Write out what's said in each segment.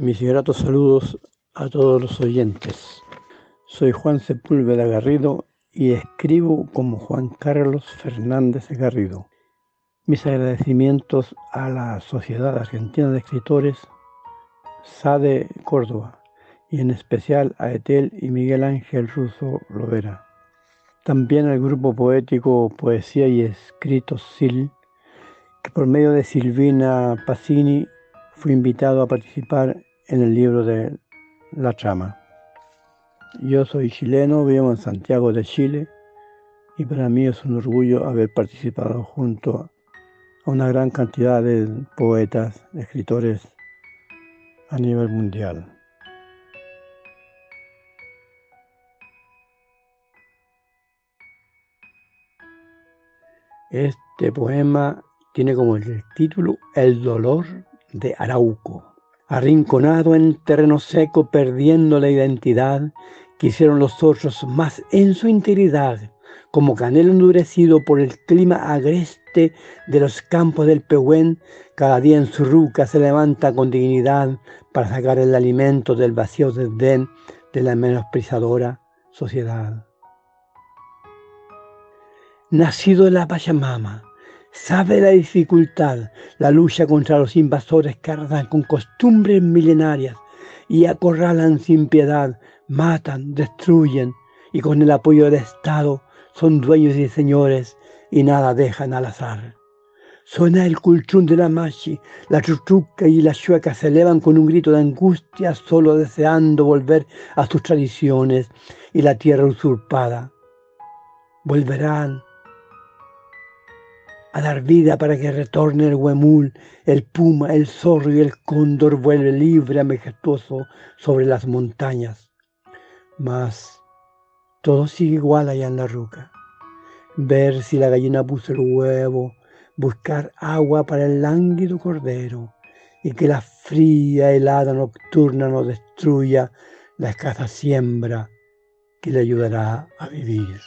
Mis gratos saludos a todos los oyentes. Soy Juan Sepúlveda Garrido y escribo como Juan Carlos Fernández Garrido. Mis agradecimientos a la Sociedad Argentina de Escritores, SADE Córdoba, y en especial a Etel y Miguel Ángel Russo Lovera. También al grupo poético Poesía y Escritos SIL, que por medio de Silvina Pacini fui invitado a participar en el libro de La Trama. Yo soy chileno, vivo en Santiago de Chile y para mí es un orgullo haber participado junto a una gran cantidad de poetas, escritores a nivel mundial. Este poema tiene como el título El dolor de Arauco. Arrinconado en terreno seco, perdiendo la identidad, quisieron los otros más en su integridad, como canelo endurecido por el clima agreste de los campos del Pehuen, cada día en su ruca se levanta con dignidad para sacar el alimento del vacío desdén de la menospreciadora sociedad. Nacido en la Pachamama, sabe la dificultad, la lucha contra los invasores que ardan con costumbres milenarias y acorralan sin piedad, matan, destruyen y con el apoyo del Estado son dueños y señores y nada dejan al azar. Suena el cultrún de la machi, la chuchuca y la chueca se elevan con un grito de angustia, solo deseando volver a sus tradiciones y la tierra usurpada. Volverán a dar vida para que retorne el huemul, el puma, el zorro y el cóndor vuelve libre, majestuoso sobre las montañas. Mas todo sigue igual allá en la ruca. Ver si la gallina puso el huevo, buscar agua para el lánguido cordero y que la fría helada nocturna no destruya la escasa siembra que le ayudará a vivir.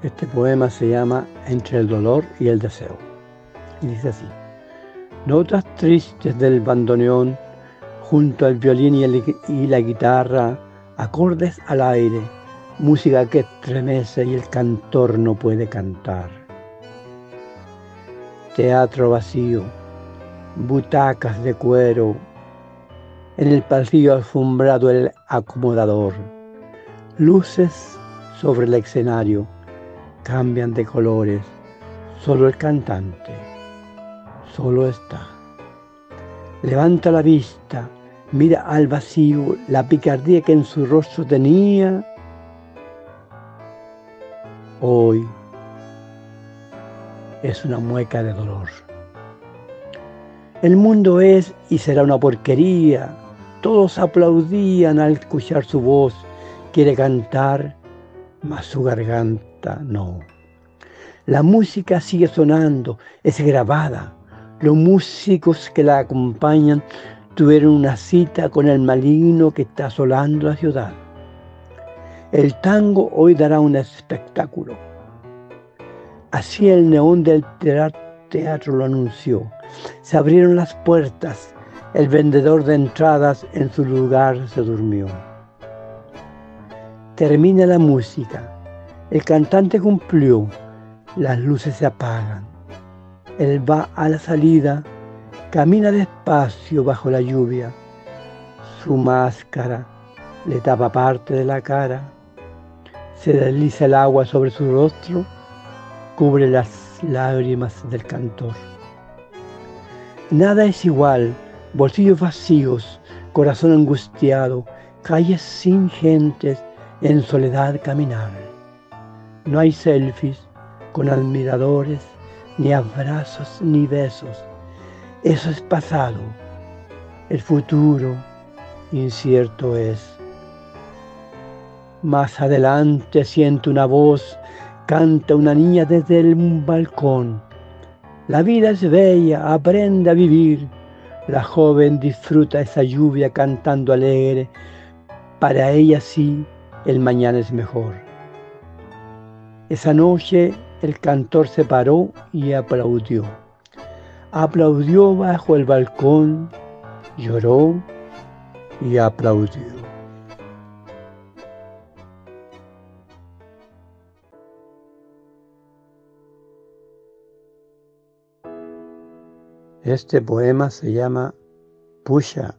Este poema se llama Entre el dolor y el deseo. Y dice así. Notas tristes del bandoneón, junto al violín y, la guitarra, acordes al aire, música que estremece y el cantor no puede cantar. Teatro vacío, butacas de cuero, en el pasillo alfombrado el acomodador, luces sobre el escenario, cambian de colores, solo el cantante, solo está. Levanta la vista, mira al vacío la picardía que en su rostro tenía. Hoy es una mueca de dolor. El mundo es y será una porquería. Todos aplaudían al escuchar su voz. Quiere cantar, mas su garganta no. La música sigue sonando, es grabada. Los músicos que la acompañan tuvieron una cita con el maligno que está asolando la ciudad. El tango hoy dará un espectáculo. Así el neón del teatro lo anunció. Se abrieron las puertas. El vendedor de entradas en su lugar se durmió. Termina la música. El cantante cumplió, las luces se apagan. Él va a la salida, camina despacio bajo la lluvia. Su máscara le tapa parte de la cara. Se desliza el agua sobre su rostro, cubre las lágrimas del cantor. Nada es igual, bolsillos vacíos, corazón angustiado, calles sin gentes, en soledad caminar. No hay selfies con admiradores, ni abrazos, ni besos. Eso es pasado. El futuro incierto es. Más adelante siento una voz, canta una niña desde un balcón. La vida es bella, aprende a vivir. La joven disfruta esa lluvia cantando alegre. Para ella sí, el mañana es mejor. Esa noche el cantor se paró y aplaudió. Aplaudió bajo el balcón, lloró y aplaudió. Este poema se llama Pucha,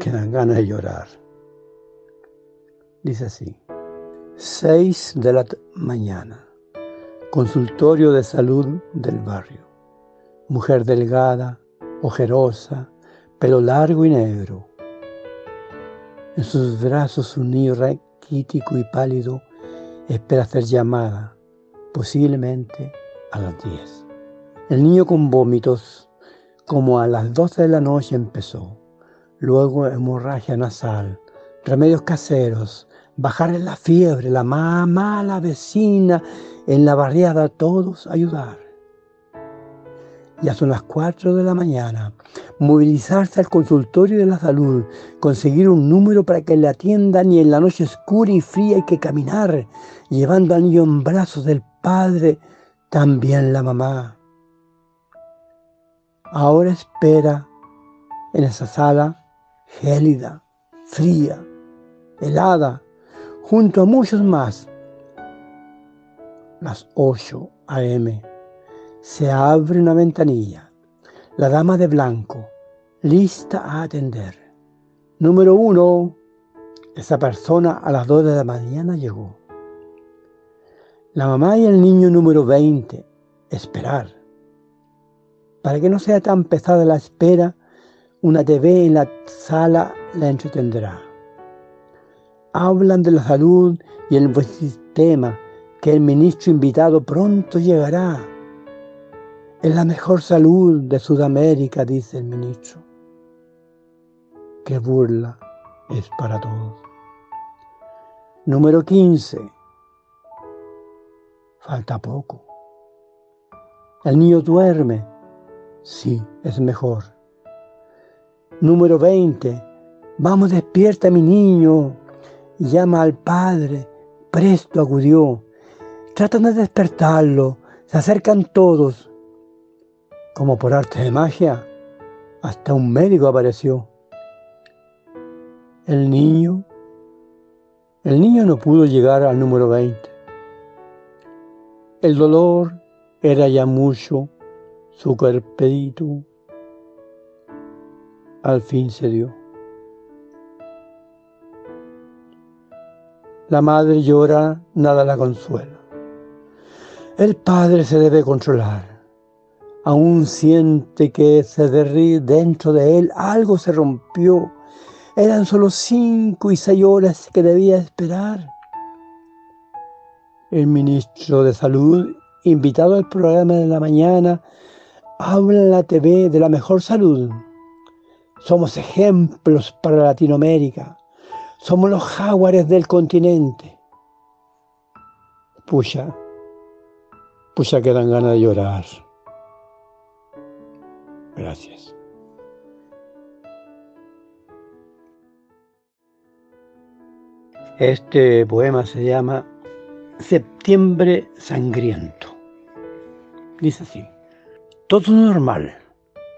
que dan ganas de llorar. Dice así, 6 de la mañana, consultorio de salud del barrio. Mujer delgada, ojerosa, pelo largo y negro. En sus brazos un niño raquítico y pálido espera ser llamada, posiblemente a las 10. El niño con vómitos como a las 12 de la noche empezó. Luego hemorragia nasal, remedios caseros, bajar la fiebre, la mamá, la vecina, en la barriada, todos ayudar. Ya son las 4 de la mañana. Movilizarse al consultorio de la salud, conseguir un número para que le atiendan y en la noche oscura y fría hay que caminar, llevando al niño en brazos del padre, también la mamá ahora espera en esa sala gélida, fría, helada, junto a muchos más. Las 8 a.m. Se abre una ventanilla. La dama de blanco, lista a atender. Número uno. Esa persona a las 2 de la mañana llegó. La mamá y el niño número 20. Esperar. Para que no sea tan pesada la espera, una TV en la sala la entretendrá. Hablan de la salud y el buen sistema, que el ministro invitado pronto llegará. Es la mejor salud de Sudamérica, dice el ministro. Qué burla es para todos. Número 15. Falta poco. El niño duerme Sí, es mejor. Número 20. Vamos, despierta mi niño. Llama al padre. Presto acudió. Tratan de despertarlo. Se acercan todos. Como por arte de magia, hasta un médico apareció. El niño, el niño no pudo llegar al número 20. El dolor era ya mucho su cuerpedito al fin se dio. La madre llora, nada la consuela. El padre se debe controlar. Aún siente que se derri dentro de él algo se rompió. Eran solo cinco y seis horas que debía esperar. El ministro de Salud, invitado al programa de la mañana, habla en la TV de la mejor salud. Somos ejemplos para Latinoamérica. Somos los jaguares del continente. Pucha, pucha que dan ganas de llorar. Gracias. Este poema se llama Septiembre Sangriento. Dice así. Todo normal.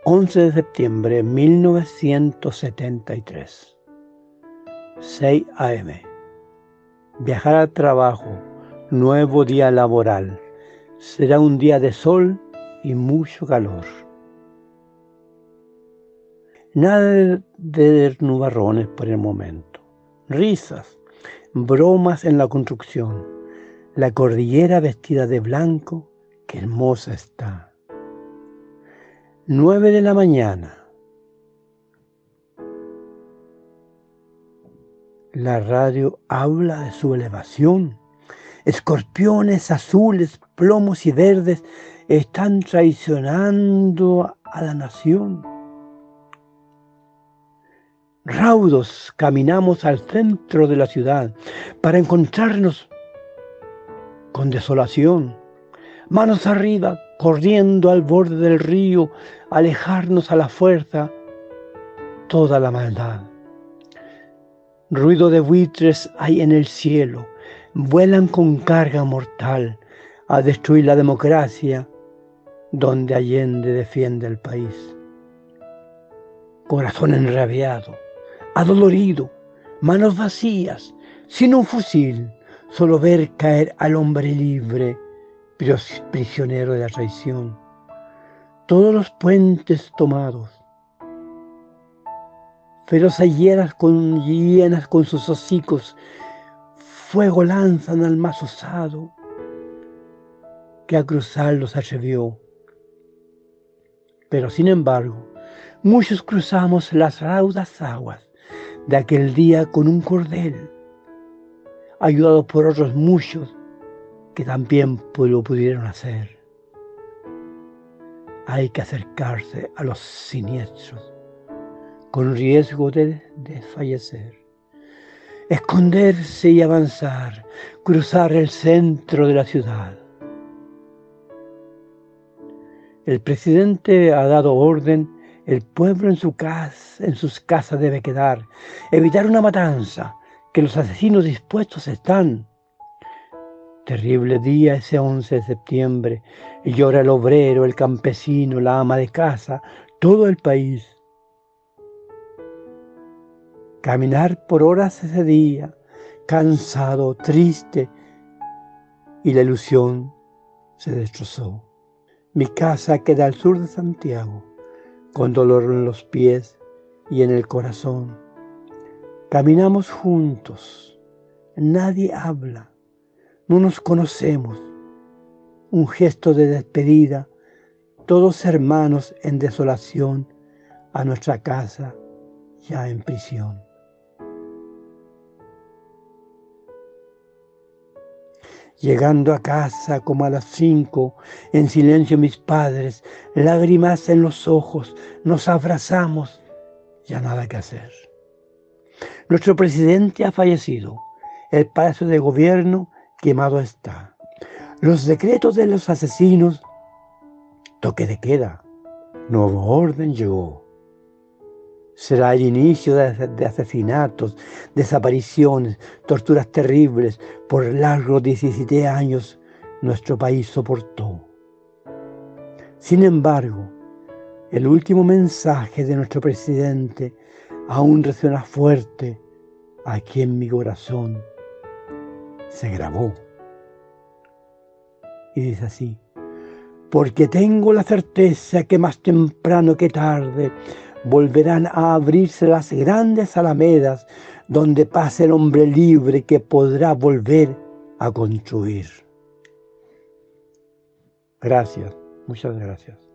11 de septiembre de 1973. 6 a.m. Viajar al trabajo. Nuevo día laboral. Será un día de sol y mucho calor. Nada de nubarrones por el momento. Risas, bromas en la construcción. La cordillera vestida de blanco, qué hermosa está. 9 de la mañana. La radio habla de su elevación. Escorpiones azules, plomos y verdes están traicionando a la nación. Raudos caminamos al centro de la ciudad para encontrarnos con desolación. Manos arriba, corriendo al borde del río, alejarnos a la fuerza toda la maldad. Ruido de buitres hay en el cielo, vuelan con carga mortal a destruir la democracia donde Allende defiende el país. Corazón enrabiado, adolorido, manos vacías, sin un fusil, solo ver caer al hombre libre, prisionero de la traición. Todos los puentes tomados, feroces hienas con, llenas con sus hocicos, fuego lanzan al más osado que a cruzarlos atrevió. Pero sin embargo, muchos cruzamos las raudas aguas de aquel día con un cordel, ayudados por otros muchos que también lo pudieron hacer. Hay que acercarse a los siniestros con riesgo de desfallecer. Esconderse y avanzar, cruzar el centro de la ciudad. El presidente ha dado orden, el pueblo en, su casa, en sus casas debe quedar, evitar una matanza, que los asesinos dispuestos están. Terrible día ese 11 de septiembre, llora el obrero, el campesino, la ama de casa, todo el país. Caminar por horas ese día, cansado, triste, y la ilusión se destrozó. Mi casa queda al sur de Santiago, con dolor en los pies y en el corazón. Caminamos juntos, nadie habla, no nos conocemos. Un gesto de despedida, todos hermanos en desolación a nuestra casa ya en prisión. Llegando a casa como a las cinco, en silencio mis padres, lágrimas en los ojos, nos abrazamos, ya nada que hacer. Nuestro presidente ha fallecido, el palacio de gobierno quemado está. Los decretos de los asesinos, toque de queda, nuevo orden llegó será el inicio de, asesinatos, desapariciones, torturas terribles. Por largos 17 años nuestro país soportó. Sin embargo, el último mensaje de nuestro presidente aún resuena fuerte aquí en mi corazón. Se grabó. Y dice así, porque tengo la certeza que más temprano que tarde volverán a abrirse las grandes alamedas donde pase el hombre libre que podrá volver a construir. Gracias, muchas gracias.